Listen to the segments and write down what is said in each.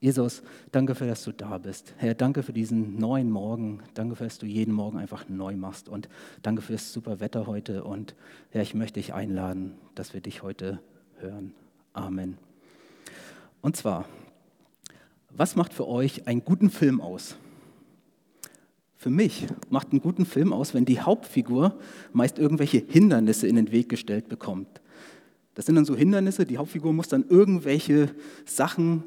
Jesus, danke für, dass du da bist. Herr, danke für diesen neuen Morgen. Danke für, dass du jeden Morgen einfach neu machst. Und danke für das super Wetter heute. Und Herr, ich möchte dich einladen, dass wir dich heute hören. Amen. Und zwar, was macht für euch einen guten Film aus? Für mich macht einen guten Film aus, wenn die Hauptfigur meist irgendwelche Hindernisse in den Weg gestellt bekommt. Das sind dann so Hindernisse, die Hauptfigur muss dann irgendwelche Sachen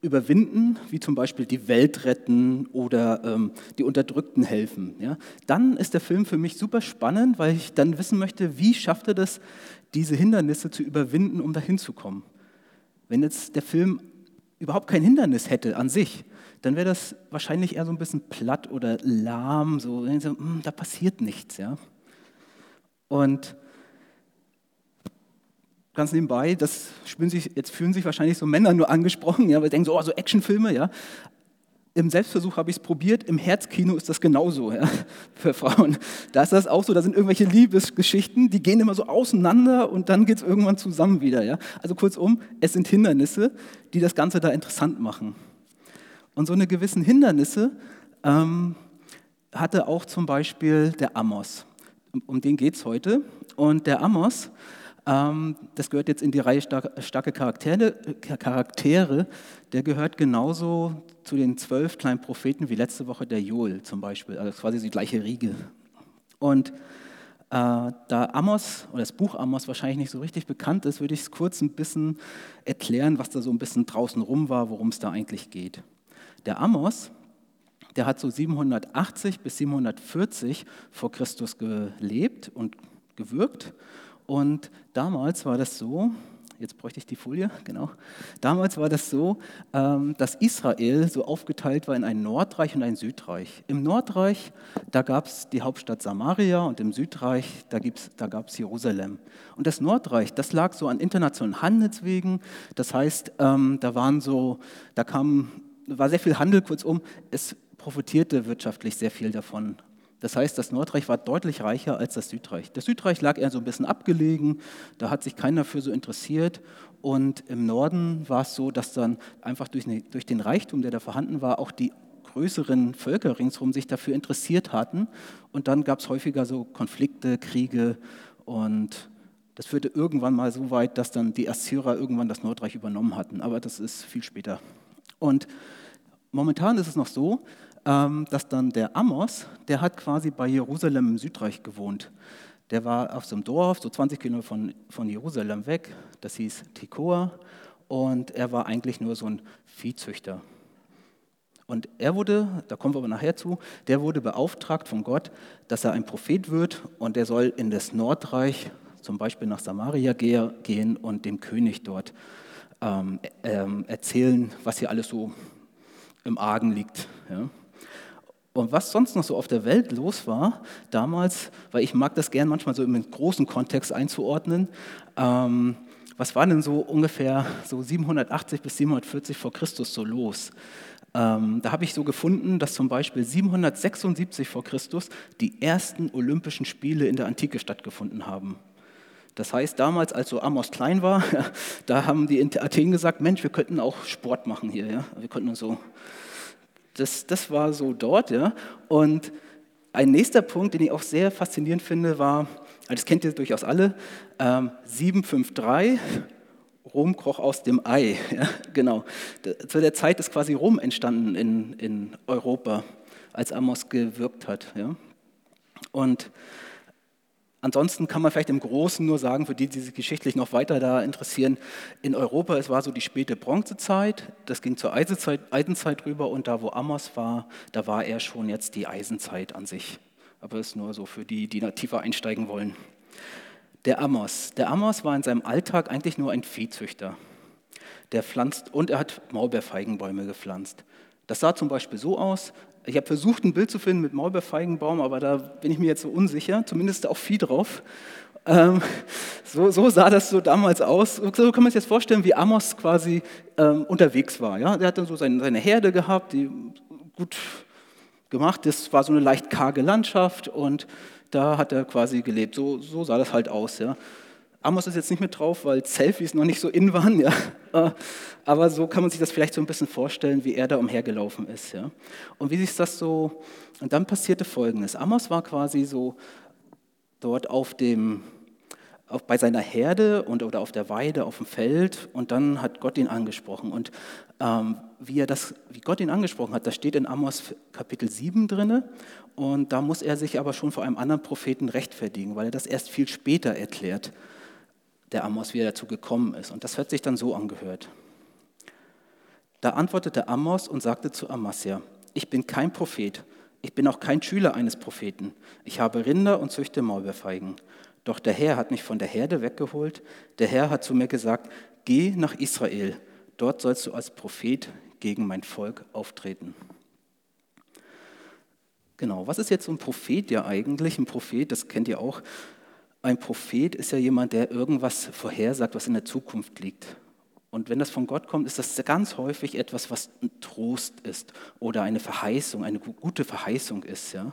überwinden, wie zum Beispiel die Welt retten oder ähm, die Unterdrückten helfen, ja, dann ist der Film für mich super spannend, weil ich dann wissen möchte, wie schafft er das, diese Hindernisse zu überwinden, um dahin zu kommen. Wenn jetzt der Film überhaupt kein Hindernis hätte an sich, dann wäre das wahrscheinlich eher so ein bisschen platt oder lahm, so, hm, da passiert nichts. Ja. Und ganz nebenbei, das spüren sich, jetzt fühlen sich wahrscheinlich so Männer nur angesprochen, ja, weil denken so, oh, so Actionfilme, ja. Im Selbstversuch habe ich es probiert, im Herzkino ist das genauso ja, für Frauen. Da ist das auch so, da sind irgendwelche Liebesgeschichten, die gehen immer so auseinander und dann geht es irgendwann zusammen wieder. Ja. Also kurzum, es sind Hindernisse, die das Ganze da interessant machen. Und so eine gewissen Hindernisse ähm, hatte auch zum Beispiel der Amos. Um, den geht es heute. Und der Amos, das gehört jetzt in die Reihe starke Charaktere, Charaktere. Der gehört genauso zu den zwölf kleinen Propheten wie letzte Woche der Joel zum Beispiel. Also quasi die gleiche Riege. Und äh, da Amos oder das Buch Amos wahrscheinlich nicht so richtig bekannt ist, würde ich es kurz ein bisschen erklären, was da so ein bisschen draußen rum war, worum es da eigentlich geht. Der Amos, der hat so 780 bis 740 vor Christus gelebt und gewirkt und damals war das so, jetzt bräuchte ich die Folie, genau. Damals war das so, ähm, dass Israel so aufgeteilt war in ein Nordreich und ein Südreich. Im Nordreich, da gab es die Hauptstadt Samaria und im Südreich, da, da gab es Jerusalem. Und das Nordreich, das lag so an internationalen Handelswegen. Das heißt, ähm, da waren so, da kam, war sehr viel Handel, kurzum, es profitierte wirtschaftlich sehr viel davon. Das heißt, das Nordreich war deutlich reicher als das Südreich. Das Südreich lag eher so ein bisschen abgelegen, da hat sich keiner für so interessiert. Und im Norden war es so, dass dann einfach durch, durch den Reichtum, der da vorhanden war, auch die größeren Völker ringsherum sich dafür interessiert hatten. Und dann gab es häufiger so Konflikte, Kriege und das führte irgendwann mal so weit, dass dann die Assyrer irgendwann das Nordreich übernommen hatten. Aber das ist viel später. Und momentan ist es noch so, dass dann der Amos, der hat quasi bei Jerusalem im Südreich gewohnt. Der war auf so einem Dorf, so 20 Kilometer von, von Jerusalem weg, das hieß Tekoa, und er war eigentlich nur so ein Viehzüchter. Und er wurde, da kommen wir aber nachher zu, der wurde beauftragt von Gott, dass er ein Prophet wird und er soll in das Nordreich, zum Beispiel nach Samaria gehen und dem König dort ähm, ähm, erzählen, was hier alles so im Argen liegt. Ja. Und was sonst noch so auf der Welt los war damals, weil ich mag das gern manchmal so im großen Kontext einzuordnen, ähm, was war denn so ungefähr so 780 bis 740 vor Christus so los? Ähm, da habe ich so gefunden, dass zum Beispiel 776 vor Christus die ersten Olympischen Spiele in der Antike stattgefunden haben. Das heißt, damals, als so Amos klein war, da haben die in Athen gesagt, Mensch, wir könnten auch Sport machen hier. Ja? Wir könnten uns so das, das war so dort. Ja. Und ein nächster Punkt, den ich auch sehr faszinierend finde, war, das kennt ihr durchaus alle, ähm, 753, Rom kroch aus dem Ei. Ja, genau. Zu der Zeit ist quasi Rom entstanden in, in Europa, als Amos gewirkt hat. Ja. Und Ansonsten kann man vielleicht im Großen nur sagen, für die, die sich geschichtlich noch weiter da interessieren, in Europa, es war so die späte Bronzezeit, das ging zur Eisenzeit, Eisenzeit rüber und da, wo Amos war, da war er schon jetzt die Eisenzeit an sich. Aber es ist nur so für die, die da tiefer einsteigen wollen. Der Amos. Der Amos war in seinem Alltag eigentlich nur ein Viehzüchter. Der pflanzt und er hat Maulbeerfeigenbäume gepflanzt. Das sah zum Beispiel so aus, ich habe versucht, ein Bild zu finden mit Maulbeerfeigenbaum, aber da bin ich mir jetzt so unsicher, zumindest auch Vieh drauf. Ähm, so, so, sah das so damals aus. So kann man sich jetzt vorstellen, wie Amos quasi ähm, unterwegs war. Ja? Er hat dann so seine, seine Herde gehabt, die gut gemacht. Das war so eine leicht karge Landschaft und da hat er quasi gelebt. So, so sah das halt aus. Ja? Amos ist jetzt nicht mit drauf, weil Selfies noch nicht so in waren, ja. Äh, aber so kann man sich das vielleicht so ein bisschen vorstellen, wie er da umhergelaufen ist, ja. Und wie sich das so, und dann passierte Folgendes. Amos war quasi so dort auf dem, auf, bei seiner Herde und, oder auf der Weide, auf dem Feld und dann hat Gott ihn angesprochen. Und ähm, wie, er das, wie Gott ihn angesprochen hat, das steht in Amos Kapitel 7 drin und da muss er sich aber schon vor einem anderen Propheten rechtfertigen, weil er das erst viel später erklärt der Amos, wie er dazu gekommen ist. Und das hat sich dann so angehört. Da antwortete Amos und sagte zu Amasja, ich bin kein Prophet, ich bin auch kein Schüler eines Propheten. Ich habe Rinder und züchte Maulbeerfeigen. Doch der Herr hat mich von der Herde weggeholt. Der Herr hat zu mir gesagt, geh nach Israel, dort sollst du als Prophet gegen mein Volk auftreten. Genau, was ist jetzt so ein Prophet ja eigentlich? Ein Prophet, das kennt ihr auch, ein Prophet ist ja jemand, der irgendwas vorhersagt, was in der Zukunft liegt. Und wenn das von Gott kommt, ist das ganz häufig etwas, was ein Trost ist oder eine Verheißung, eine gute Verheißung ist. Ja.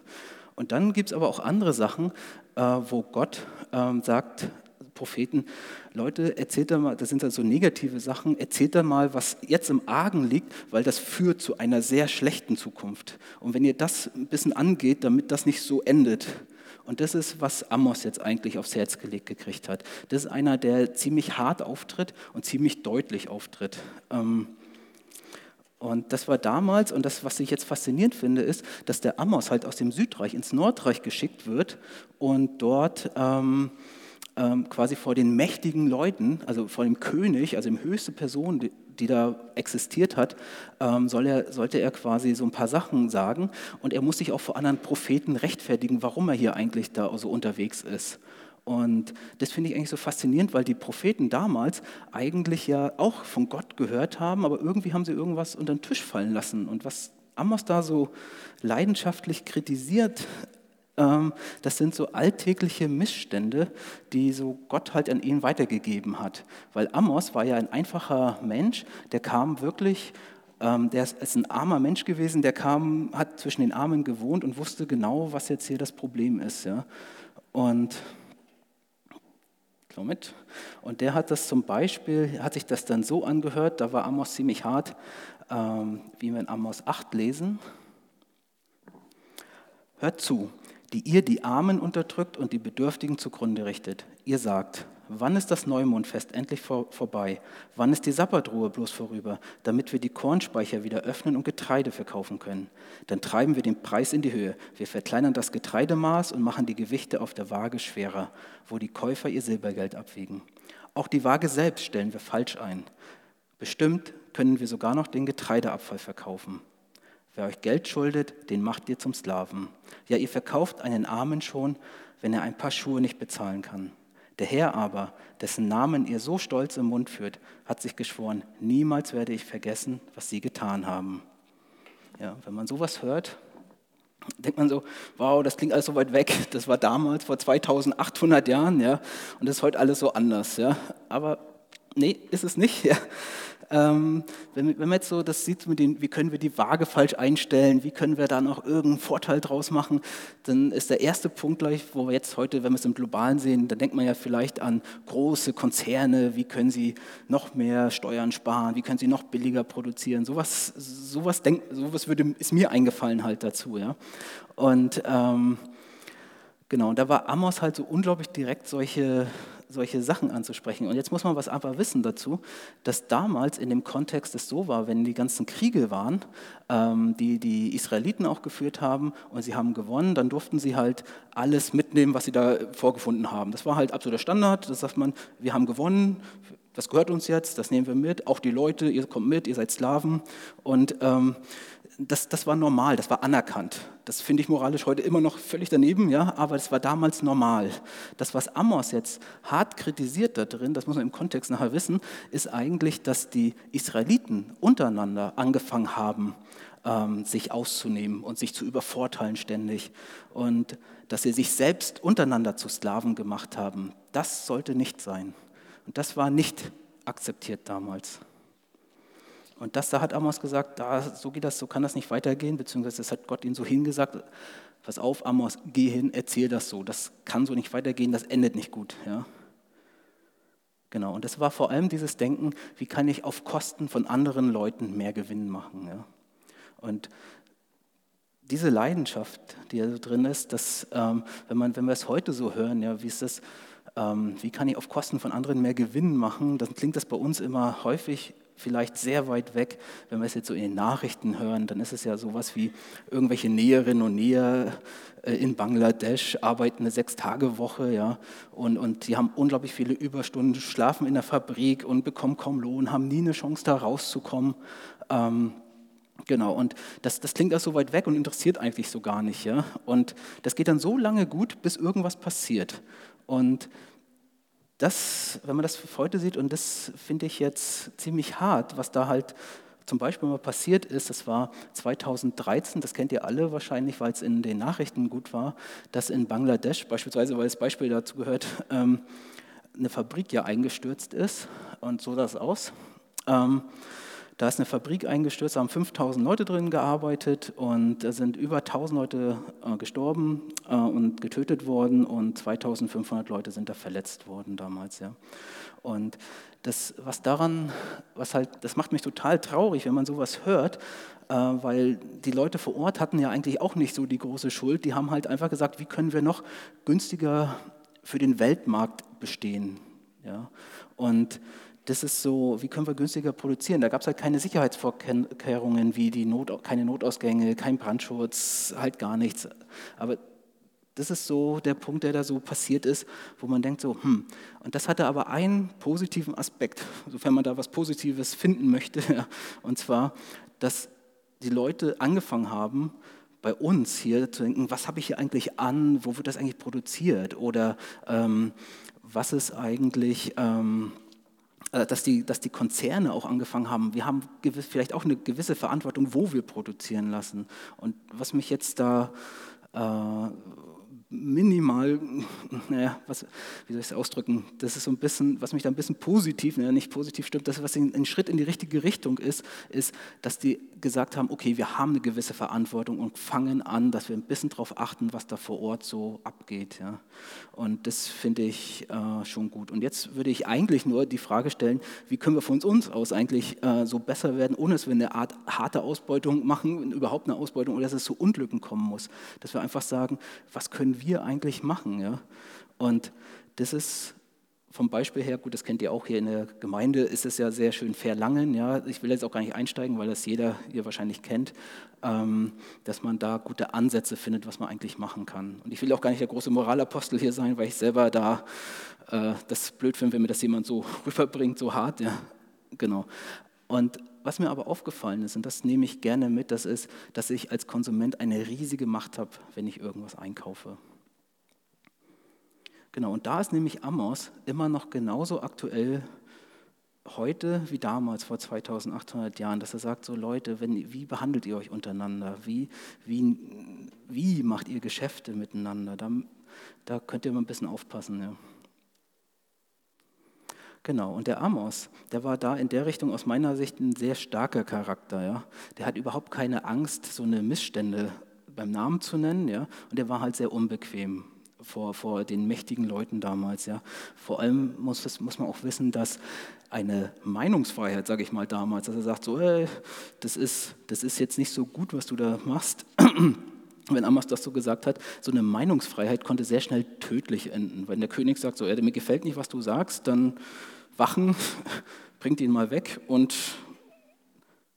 Und dann gibt es aber auch andere Sachen, äh, wo Gott ähm, sagt, Propheten, Leute, erzählt da mal, das sind dann so negative Sachen, erzählt da mal, was jetzt im Argen liegt, weil das führt zu einer sehr schlechten Zukunft. Und wenn ihr das ein bisschen angeht, damit das nicht so endet, und das ist, was Amos jetzt eigentlich aufs Herz gelegt gekriegt hat. Das ist einer, der ziemlich hart auftritt und ziemlich deutlich auftritt. Ähm, und das war damals, und das, was ich jetzt faszinierend finde, ist, dass der Amos halt aus dem Südreich ins Nordreich geschickt wird und dort ähm, ähm, quasi vor den mächtigen Leuten, also vor dem König, also dem höchste Person, die, da existiert hat, ähm, soll er, sollte er quasi so ein paar Sachen sagen. Und er muss sich auch vor anderen Propheten rechtfertigen, warum er hier eigentlich da so unterwegs ist. Und das finde ich eigentlich so faszinierend, weil die Propheten damals eigentlich ja auch von Gott gehört haben, aber irgendwie haben sie irgendwas unter den Tisch fallen lassen. Und was Amos da so leidenschaftlich kritisiert, das sind so alltägliche Missstände, die so Gott halt an ihn weitergegeben hat. Weil Amos war ja ein einfacher Mensch, der kam wirklich, ähm, der ist ein armer Mensch gewesen, der kam, hat zwischen den Armen gewohnt und wusste genau, was jetzt hier das Problem ist. Und mit. Und der hat das zum Beispiel, hat sich das dann so angehört, da war Amos ziemlich hart, ähm, wie wir in Amos 8 lesen. Hört zu, die ihr die Armen unterdrückt und die Bedürftigen zugrunde richtet. Ihr sagt, wann ist das Neumondfest endlich vor, vorbei? Wann ist die Sabbatruhe bloß vorüber, damit wir die Kornspeicher wieder öffnen und Getreide verkaufen können? Dann treiben wir den Preis in die Höhe. Wir verkleinern das Getreidemaß und machen die Gewichte auf der Waage schwerer, wo die Käufer ihr Silbergeld abwiegen. Auch die Waage selbst stellen wir falsch ein. Bestimmt können wir sogar noch den Getreideabfall verkaufen. Wer euch Geld schuldet, den macht ihr zum Sklaven. Ja, ihr verkauft einen Armen schon, wenn er ein paar Schuhe nicht bezahlen kann. Der Herr aber, dessen Namen ihr so stolz im Mund führt, hat sich geschworen, niemals werde ich vergessen, was sie getan haben. Ja, wenn man sowas hört, denkt man so, wow, das klingt alles so weit weg. Das war damals, vor 2800 Jahren, ja, und das ist heute alles so anders, ja. Aber nee, ist es nicht, ja. Ähm, wenn, wenn, man jetzt so das sieht, mit den, wie können wir die Waage falsch einstellen, wie können wir da noch irgendeinen Vorteil draus machen, dann ist der erste Punkt gleich, wo wir jetzt heute, wenn wir es im Globalen sehen, dann denkt man ja vielleicht an große Konzerne, wie können sie noch mehr Steuern sparen, wie können sie noch billiger produzieren. Sowas, sowas, denk, sowas würde, ist mir eingefallen halt dazu. Ja? Und ähm, genau, da war Amos halt so unglaublich direkt solche solche Sachen anzusprechen. Und jetzt muss man was aber wissen dazu, dass damals in dem Kontext es so war, wenn die ganzen Kriege waren, ähm, die die Israeliten auch geführt haben und sie haben gewonnen, dann durften sie halt alles mitnehmen, was sie da vorgefunden haben. Das war halt absoluter Standard. Das sagt man, wir haben gewonnen, das gehört uns jetzt, das nehmen wir mit. Auch die Leute, ihr kommt mit, ihr seid Sklaven. Und ähm, das, das war normal, das war anerkannt. Das finde ich moralisch heute immer noch völlig daneben, ja, aber das war damals normal. Das, was Amos jetzt hart kritisiert da drin, das muss man im Kontext nachher wissen, ist eigentlich, dass die Israeliten untereinander angefangen haben, ähm, sich auszunehmen und sich zu übervorteilen ständig. Und dass sie sich selbst untereinander zu Sklaven gemacht haben. Das sollte nicht sein. Und das war nicht akzeptiert damals. Und das, da hat Amos gesagt, da, so geht das, so kann das nicht weitergehen, beziehungsweise das hat Gott ihm so hingesagt, pass auf, Amos, geh hin, erzähl das so, das kann so nicht weitergehen, das endet nicht gut. Ja. Genau, und das war vor allem dieses Denken, wie kann ich auf Kosten von anderen Leuten mehr Gewinn machen. Ja? Und diese Leidenschaft, die da drin ist, dass, ähm, wenn, man, wenn wir es heute so hören, ja, wie ist das, ähm, wie kann ich auf Kosten von anderen mehr Gewinn machen, dann klingt das bei uns immer häufig vielleicht sehr weit weg. Wenn wir es jetzt so in den Nachrichten hören, dann ist es ja sowas wie irgendwelche Näherinnen und Näher äh, in Bangladesch arbeiten eine Sechs-Tage-Woche, ja, und, und die haben unglaublich viele Überstunden, schlafen in der Fabrik und bekommen kaum Lohn, haben nie eine Chance, da rauszukommen. Ähm, Genau, und das, das klingt auch so weit weg und interessiert eigentlich so gar nicht. Ja? Und das geht dann so lange gut, bis irgendwas passiert. Und das, wenn man das heute sieht, und das finde ich jetzt ziemlich hart, was da halt zum Beispiel mal passiert ist, das war 2013, das kennt ihr alle wahrscheinlich, weil es in den Nachrichten gut war, dass in Bangladesch beispielsweise, weil das Beispiel dazu gehört, ähm, eine Fabrik ja eingestürzt ist und so das aus. Da ist eine Fabrik eingestürzt, da haben 5000 Leute drin gearbeitet und da sind über 1000 Leute äh, gestorben äh, und getötet worden und 2500 Leute sind da verletzt worden damals. Ja. Und das, was daran, was halt, das macht mich total traurig, wenn man sowas hört, äh, weil die Leute vor Ort hatten ja eigentlich auch nicht so die große Schuld. Die haben halt einfach gesagt, wie können wir noch günstiger für den Weltmarkt bestehen. Ja. Und das ist so, wie können wir günstiger produzieren? Da gab es halt keine Sicherheitsvorkehrungen wie die Not, keine Notausgänge, kein Brandschutz, halt gar nichts. Aber das ist so der Punkt, der da so passiert ist, wo man denkt so, hm, und das hatte aber einen positiven Aspekt, sofern man da was Positives finden möchte, und zwar, dass die Leute angefangen haben, bei uns hier zu denken, was habe ich hier eigentlich an, wo wird das eigentlich produziert oder ähm, was ist eigentlich... Ähm, äh, dass die, dass die Konzerne auch angefangen haben, wir haben gewiss, vielleicht auch eine gewisse Verantwortung, wo wir produzieren lassen. Und was mich jetzt da äh, minimal, naja, was, wie soll ich es ausdrücken, das ist so ein bisschen, was mich da ein bisschen positiv, naja, nicht positiv stimmt, das, was ein, Schritt in die richtige Richtung ist, ist, dass die gesagt haben, okay, wir haben eine gewisse Verantwortung und fangen an, dass wir ein bisschen darauf achten, was da vor Ort so abgeht. Ja. Und das finde ich äh, schon gut. Und jetzt würde ich eigentlich nur die Frage stellen, wie können wir von uns aus eigentlich äh, so besser werden, ohne dass wir eine Art harte Ausbeutung machen, überhaupt eine Ausbeutung, oder dass es zu Unglücken kommen muss. Dass wir einfach sagen, was können wir eigentlich machen? Ja? Und das ist vom Beispiel her, gut, das kennt ihr auch hier in der Gemeinde, ist es ja sehr schön Verlangen. Ja? Ich will jetzt auch gar nicht einsteigen, weil das jeder hier wahrscheinlich kennt, ähm, dass man da gute Ansätze findet, was man eigentlich machen kann. Und ich will auch gar nicht der große Moralapostel hier sein, weil ich selber da äh, das blöd finde, wenn mir das jemand so rüberbringt, so hart. Ja? Genau. Und was mir aber aufgefallen ist, und das nehme ich gerne mit, das ist, dass ich als Konsument eine riesige Macht habe, wenn ich irgendwas einkaufe. Genau, und da ist nämlich Amos immer noch genauso aktuell heute wie damals, vor 2800 Jahren, dass er sagt, so Leute, wenn, wie behandelt ihr euch untereinander? Wie, wie, wie macht ihr Geschäfte miteinander? Da, da könnt ihr mal ein bisschen aufpassen. Ja. Genau, und der Amos, der war da in der Richtung aus meiner Sicht ein sehr starker Charakter. Ja. Der hat überhaupt keine Angst, so eine Missstände beim Namen zu nennen. Ja. Und der war halt sehr unbequem vor, vor den mächtigen Leuten damals. Ja. Vor allem muss, das, muss man auch wissen, dass eine Meinungsfreiheit, sage ich mal damals, dass er sagt, so, hey, das, ist, das ist jetzt nicht so gut, was du da machst. Wenn Amos das so gesagt hat, so eine Meinungsfreiheit konnte sehr schnell tödlich enden. Wenn der König sagt, so, mir gefällt nicht, was du sagst, dann wachen, bringt ihn mal weg und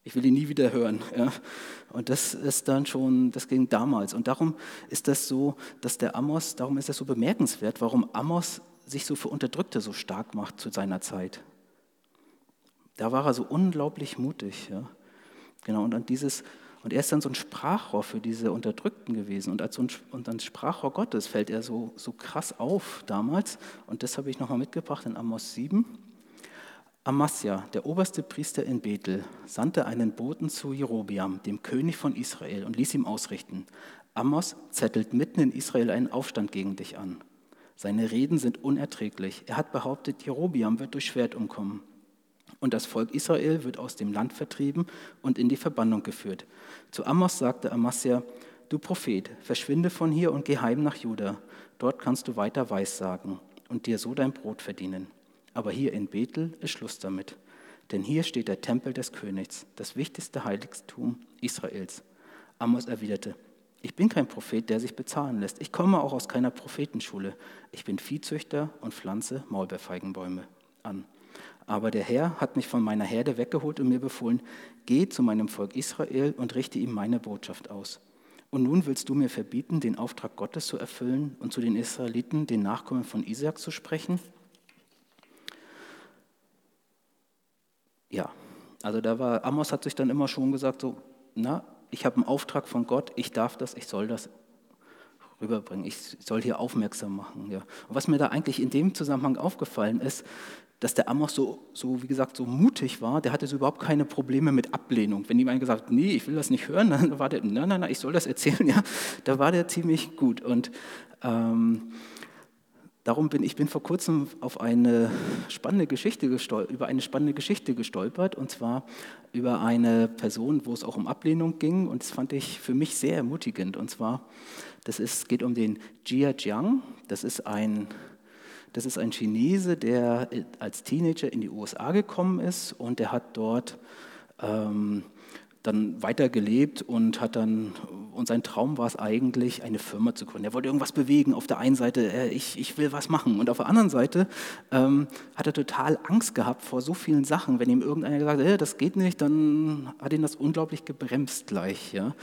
ich will ihn nie wieder hören. Ja. Und das ist dann schon, das ging damals. Und darum ist das so, dass der Amos, darum ist das so bemerkenswert, warum Amos sich so für Unterdrückte so stark macht zu seiner Zeit. Da war er so unglaublich mutig. Ja. Genau, und an dieses, und er ist dann so ein Sprachrohr für diese Unterdrückten gewesen. Und als so ein, und als Sprachrohr Gottes fällt er so, so krass auf damals. Und das habe ich nochmal mitgebracht in Amos 7. Amasja, der oberste Priester in Bethel, sandte einen Boten zu Jerobiam, dem König von Israel, und ließ ihm ausrichten: Amos zettelt mitten in Israel einen Aufstand gegen dich an. Seine Reden sind unerträglich. Er hat behauptet, Jerobiam wird durch Schwert umkommen. Und das Volk Israel wird aus dem Land vertrieben und in die Verbannung geführt. Zu Amos sagte Amasja: Du Prophet, verschwinde von hier und geh heim nach Juda. Dort kannst du weiter Weissagen und dir so dein Brot verdienen. Aber hier in Bethel ist Schluss damit. Denn hier steht der Tempel des Königs, das wichtigste Heiligtum Israels. Amos erwiderte, ich bin kein Prophet, der sich bezahlen lässt. Ich komme auch aus keiner Prophetenschule. Ich bin Viehzüchter und pflanze Maulbeerfeigenbäume an. Aber der Herr hat mich von meiner Herde weggeholt und mir befohlen, geh zu meinem Volk Israel und richte ihm meine Botschaft aus. Und nun willst du mir verbieten, den Auftrag Gottes zu erfüllen und zu den Israeliten, den Nachkommen von Isaak, zu sprechen? Ja, also da war, Amos hat sich dann immer schon gesagt, so, na, ich habe einen Auftrag von Gott, ich darf das, ich soll das rüberbringen, ich soll hier aufmerksam machen. Ja. Und was mir da eigentlich in dem Zusammenhang aufgefallen ist, dass der Amos so, so, wie gesagt, so mutig war, der hatte so überhaupt keine Probleme mit Ablehnung. Wenn jemand gesagt hat, nee, ich will das nicht hören, dann war der, nein, nein, nein, ich soll das erzählen, ja, da war der ziemlich gut. Und ähm, darum bin ich bin vor kurzem auf eine spannende Geschichte über eine spannende Geschichte gestolpert, und zwar über eine Person, wo es auch um Ablehnung ging, und das fand ich für mich sehr ermutigend. Und zwar, das ist, geht um den Jia Jiang, das ist ein das ist ein Chinese, der als Teenager in die USA gekommen ist und der hat dort ähm, dann weiter gelebt und hat dann, und sein Traum war es eigentlich, eine Firma zu gründen. Er wollte irgendwas bewegen. Auf der einen Seite, äh, ich, ich will was machen. Und auf der anderen Seite ähm, hat er total Angst gehabt vor so vielen Sachen. Wenn ihm irgendeiner gesagt hat, äh, das geht nicht, dann hat ihn das unglaublich gebremst gleich. Ja?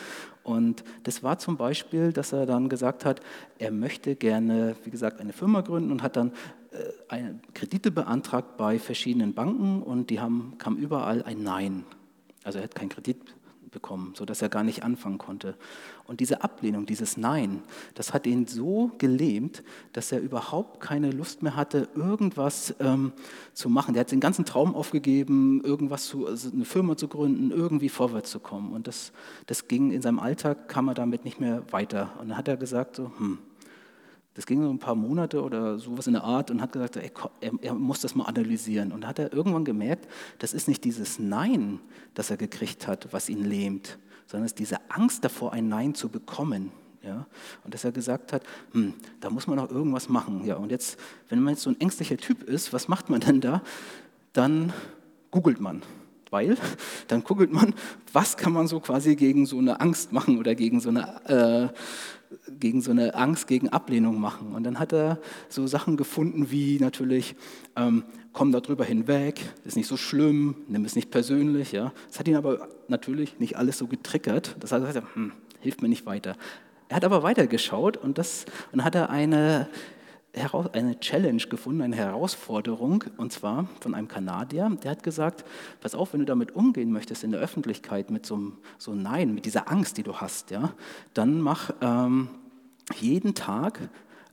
Und das war zum Beispiel, dass er dann gesagt hat, er möchte gerne, wie gesagt, eine Firma gründen und hat dann äh, Kredite beantragt bei verschiedenen Banken und die haben, kam überall ein Nein. Also er hat keinen Kredit bekommen, sodass er gar nicht anfangen konnte. Und diese Ablehnung, dieses Nein, das hat ihn so gelähmt, dass er überhaupt keine Lust mehr hatte, irgendwas ähm, zu machen. Der hat den ganzen Traum aufgegeben, irgendwas zu, also eine Firma zu gründen, irgendwie vorwärts zu kommen. Und das, das ging in seinem Alltag, kam er damit nicht mehr weiter. Und dann hat er gesagt, so, hm, das ging so ein paar Monate oder sowas in der Art und hat gesagt, ey, er, er, muss das mal analysieren. Und hat er irgendwann gemerkt, das ist nicht dieses Nein, das er gekriegt hat, was ihn lähmt, sondern es ist diese Angst davor, ein Nein zu bekommen. Ja? Und dass er gesagt hat, hm, da muss man noch irgendwas machen. Ja? Und jetzt, wenn man jetzt so ein ängstlicher Typ ist, was macht man denn da? Dann googelt man weil dann googelt man, was kann man so quasi gegen so eine Angst machen oder gegen so eine, äh, gegen so eine Angst, gegen Ablehnung machen. Und dann hat er so Sachen gefunden wie natürlich, ähm, komm darüber hinweg, ist nicht so schlimm, nimm es nicht persönlich. Ja. Das hat ihn aber natürlich nicht alles so getriggert. Das heißt, hm, hilft mir nicht weiter. Er hat aber weitergeschaut und, das, und hat er eine eine Challenge gefunden, eine Herausforderung, und zwar von einem Kanadier, der hat gesagt, pass auf, wenn du damit umgehen möchtest in der Öffentlichkeit mit so, so Nein, mit dieser Angst, die du hast, ja, dann mach ähm, jeden Tag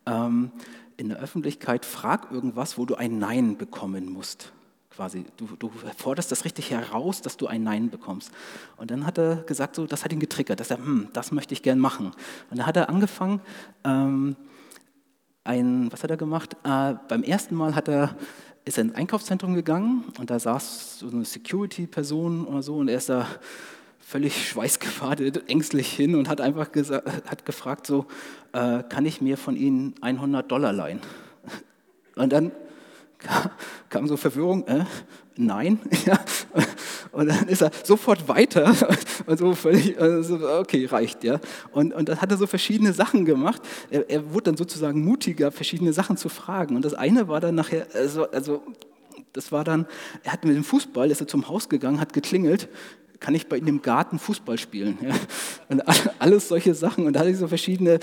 ähm, in der Öffentlichkeit, frag irgendwas, wo du ein Nein bekommen musst. Quasi, du, du forderst das richtig heraus, dass du ein Nein bekommst. Und dann hat er gesagt, so, das hat ihn getriggert, dass er, hm, das möchte ich gern machen. Und dann hat er angefangen, ähm, ein, was hat er gemacht? Äh, beim ersten Mal hat er, ist er ins Einkaufszentrum gegangen und da saß so eine Security-Person oder so und er ist da völlig schweißgebadet, ängstlich hin und hat einfach hat gefragt so, äh, kann ich mir von Ihnen 100 Dollar leihen? Und dann kam so Verwirrung, äh, nein. Und dann ist er sofort weiter und so völlig, also okay, reicht, ja. Und, und dann hat er so verschiedene Sachen gemacht. Er, er wurde dann sozusagen mutiger, verschiedene Sachen zu fragen. Und das eine war dann nachher, also, also das war dann, er hat mit dem Fußball, ist er zum Haus gegangen, hat geklingelt, kann ich bei Ihnen im Garten Fußball spielen? Ja? Und alles solche Sachen. Und da hatte ich so verschiedene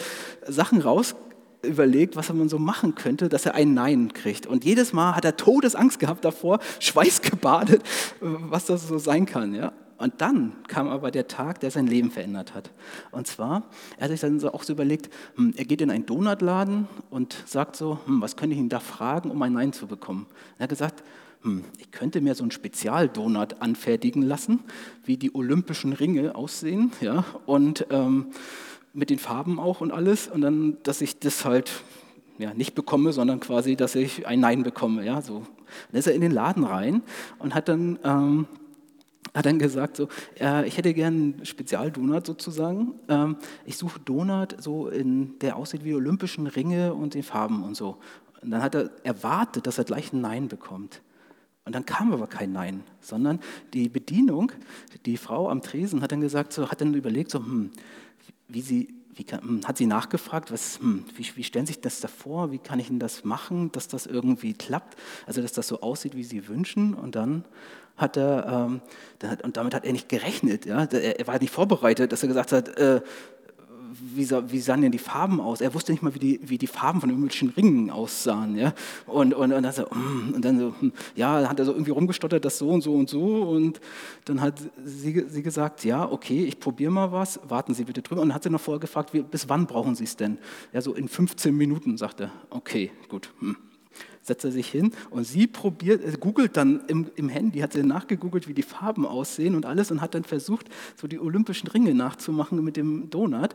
Sachen raus überlegt, was man so machen könnte, dass er ein Nein kriegt. Und jedes Mal hat er Todesangst gehabt davor, schweißgebadet, was das so sein kann. Ja? Und dann kam aber der Tag, der sein Leben verändert hat. Und zwar, er hat sich dann auch so überlegt, hm, er geht in einen Donutladen und sagt so, hm, was könnte ich ihn da fragen, um ein Nein zu bekommen? Er hat gesagt, hm, ich könnte mir so einen Spezialdonut anfertigen lassen, wie die olympischen Ringe aussehen. Ja? Und ähm, mit den Farben auch und alles. Und dann, dass ich das halt ja, nicht bekomme, sondern quasi, dass ich ein Nein bekomme. Ja, so. Dann ist er in den Laden rein und hat dann, ähm, hat dann gesagt, so, äh, ich hätte gern einen Spezialdonut sozusagen. Ähm, ich suche Donut, so in, der aussieht wie olympischen Ringe und die Farben und so. Und dann hat er erwartet, dass er gleich ein Nein bekommt. Und dann kam aber kein Nein, sondern die Bedienung, die Frau am Tresen, hat dann gesagt, so, hat dann überlegt, so, hm, wie sie, wie kann, hm, hat sie nachgefragt, was, hm, wie, wie, stellen sich das da vor, wie kann ich denn das machen, dass das irgendwie klappt, also dass das so aussieht, wie sie wünschen. Und dann hat er, ähm, und damit hat er nicht gerechnet, ja? er, er war nicht vorbereitet, dass er gesagt hat, äh, wie, sah, wie, sahen denn die Farben aus? Er wusste nicht mal, wie die, wie die Farben von irgendwelchen Ringen aussahen. Ja? Und, und, und, dann so, mm, und dann so, hm, ja, hat er so irgendwie rumgestottert, das so und so und so. Und dann hat sie, sie gesagt, ja, okay, ich probiere mal was, warten Sie bitte drüber. Und dann hat sie noch vorher gefragt, wie, bis wann brauchen Sie es denn? Ja, so in 15 Minuten, sagt er. Okay, gut. Hm setzt er sich hin und sie probiert, äh, googelt dann im, im Handy, hat sie nachgegoogelt, wie die Farben aussehen und alles und hat dann versucht, so die olympischen Ringe nachzumachen mit dem Donut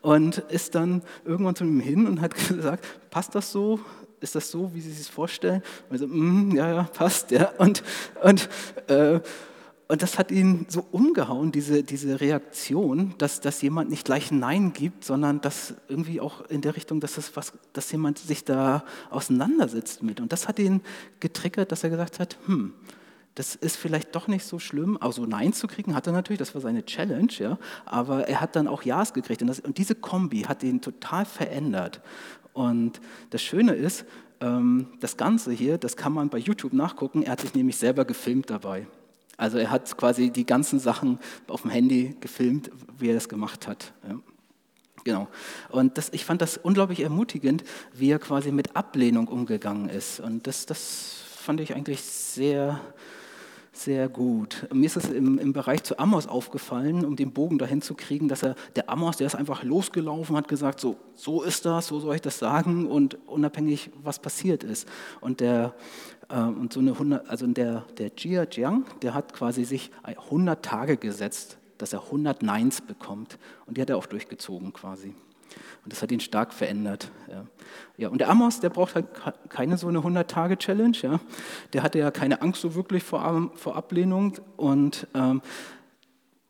und ist dann irgendwann zu ihm hin und hat gesagt, passt das so? Ist das so, wie Sie sich das vorstellen? Und er so, mm, ja, ja, passt, ja. Und, und äh, und das hat ihn so umgehauen, diese, diese Reaktion, dass, dass jemand nicht gleich Nein gibt, sondern dass irgendwie auch in der Richtung, dass, das was, dass jemand sich da auseinandersetzt mit. Und das hat ihn getriggert, dass er gesagt hat, hm, das ist vielleicht doch nicht so schlimm. Also Nein zu kriegen hat er natürlich, das war seine Challenge, ja. Aber er hat dann auch Ja's gekriegt. Und, das, und diese Kombi hat ihn total verändert. Und das Schöne ist, ähm, das Ganze hier, das kann man bei YouTube nachgucken. Er hat sich nämlich selber gefilmt dabei. Also er hat quasi die ganzen Sachen auf dem Handy gefilmt, wie er das gemacht hat. Genau. Und das, ich fand das unglaublich ermutigend, wie er quasi mit Ablehnung umgegangen ist. Und das, das fand ich eigentlich sehr, sehr gut. Mir ist es im, im Bereich zu Amos aufgefallen, um den Bogen dahin zu kriegen, dass er, der Amos, der ist einfach losgelaufen, hat gesagt, so, so ist das, so soll ich das sagen und unabhängig, was passiert ist. Und der ähm, und so eine 100, also der, der Jia Jiang, der hat quasi sich 100 Tage gesetzt, dass er 100 Neins bekommt. Und die hat er auch durchgezogen quasi. Und das hat ihn stark verändert. Ja. und der Amos, der braucht halt keine so eine 100-Tage-Challenge. Ja. Der hatte ja keine Angst so wirklich vor, vor Ablehnung. Und ähm,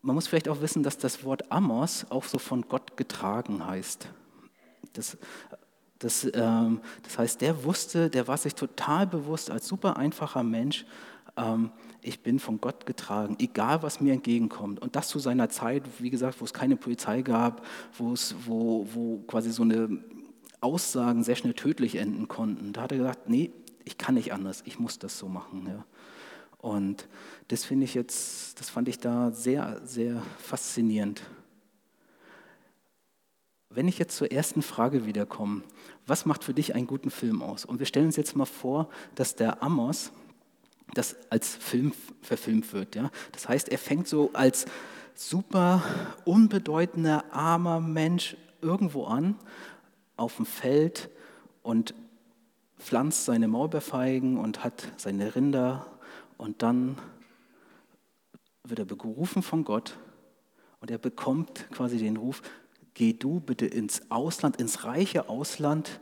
man muss vielleicht auch wissen, dass das Wort Amos auch so von Gott getragen heißt. Das, das, ähm, das heißt, der wusste, der war sich total bewusst als super einfacher Mensch, ähm, ich bin von Gott getragen, egal was mir entgegenkommt. Und das zu seiner Zeit, wie gesagt, wo es keine Polizei gab, wo, es, wo, wo quasi so eine Aussagen sehr schnell tödlich enden konnten. Da hat er gesagt, nee, ich kann nicht anders, ich muss das so machen. Ja. Und das finde ich jetzt, das fand ich da sehr, sehr faszinierend. Wenn ich jetzt zur ersten Frage wiederkomme, was macht für dich einen guten Film aus? Und wir stellen uns jetzt mal vor, dass der Amos das als Film verfilmt wird. Ja? Das heißt, er fängt so als super unbedeutender, armer Mensch irgendwo an, auf dem Feld und pflanzt seine Maulbeerfeigen und hat seine Rinder und dann wird er berufen von Gott und er bekommt quasi den Ruf, geh du bitte ins Ausland, ins reiche Ausland,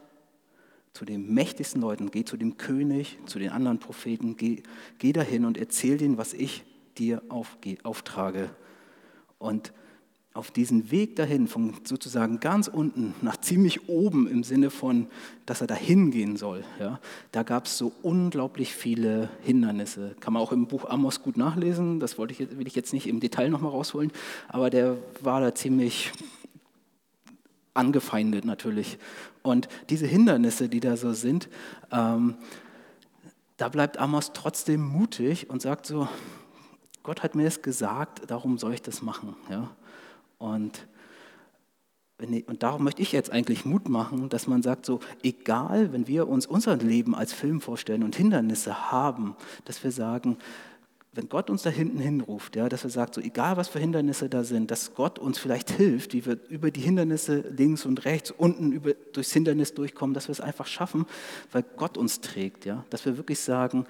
zu den mächtigsten Leuten, geh zu dem König, zu den anderen Propheten, geh, geh dahin und erzähl denen, was ich dir auf, auftrage. Und auf diesen Weg dahin, von sozusagen ganz unten nach ziemlich oben im Sinne von, dass er dahin gehen soll, ja, da gab es so unglaublich viele Hindernisse. Kann man auch im Buch Amos gut nachlesen, das wollte ich, will ich jetzt nicht im Detail nochmal rausholen, aber der war da ziemlich angefeindet natürlich. Und diese Hindernisse, die da so sind, ähm, da bleibt Amos trotzdem mutig und sagt so, Gott hat mir das gesagt, darum soll ich das machen. Ja? Und, ich, und darum möchte ich jetzt eigentlich Mut machen, dass man sagt, so egal, wenn wir uns unser Leben als Film vorstellen und Hindernisse haben, dass wir sagen, wenn Gott uns da hinten hinruft, ja, dass er sagt, so egal was für Hindernisse da sind, dass Gott uns vielleicht hilft, wie wir über die Hindernisse links und rechts, unten über, durchs Hindernis durchkommen, dass wir es einfach schaffen, weil Gott uns trägt, ja, dass wir wirklich sagen,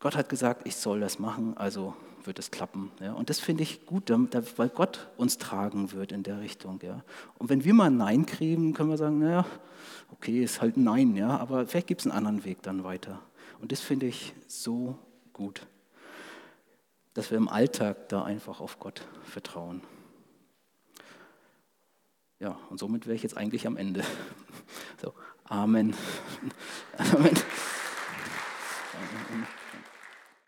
Gott hat gesagt, ich soll das machen, also wird es klappen. Ja. Und das finde ich gut, weil Gott uns tragen wird in der Richtung. Ja. Und wenn wir mal ein Nein kriegen, können wir sagen, naja, okay, ist halt ein Nein, ja, aber vielleicht gibt es einen anderen Weg dann weiter. Und das finde ich so gut dass wir im Alltag da einfach auf Gott vertrauen. Ja, und somit wäre ich jetzt eigentlich am Ende. So, Amen. Amen. Amen.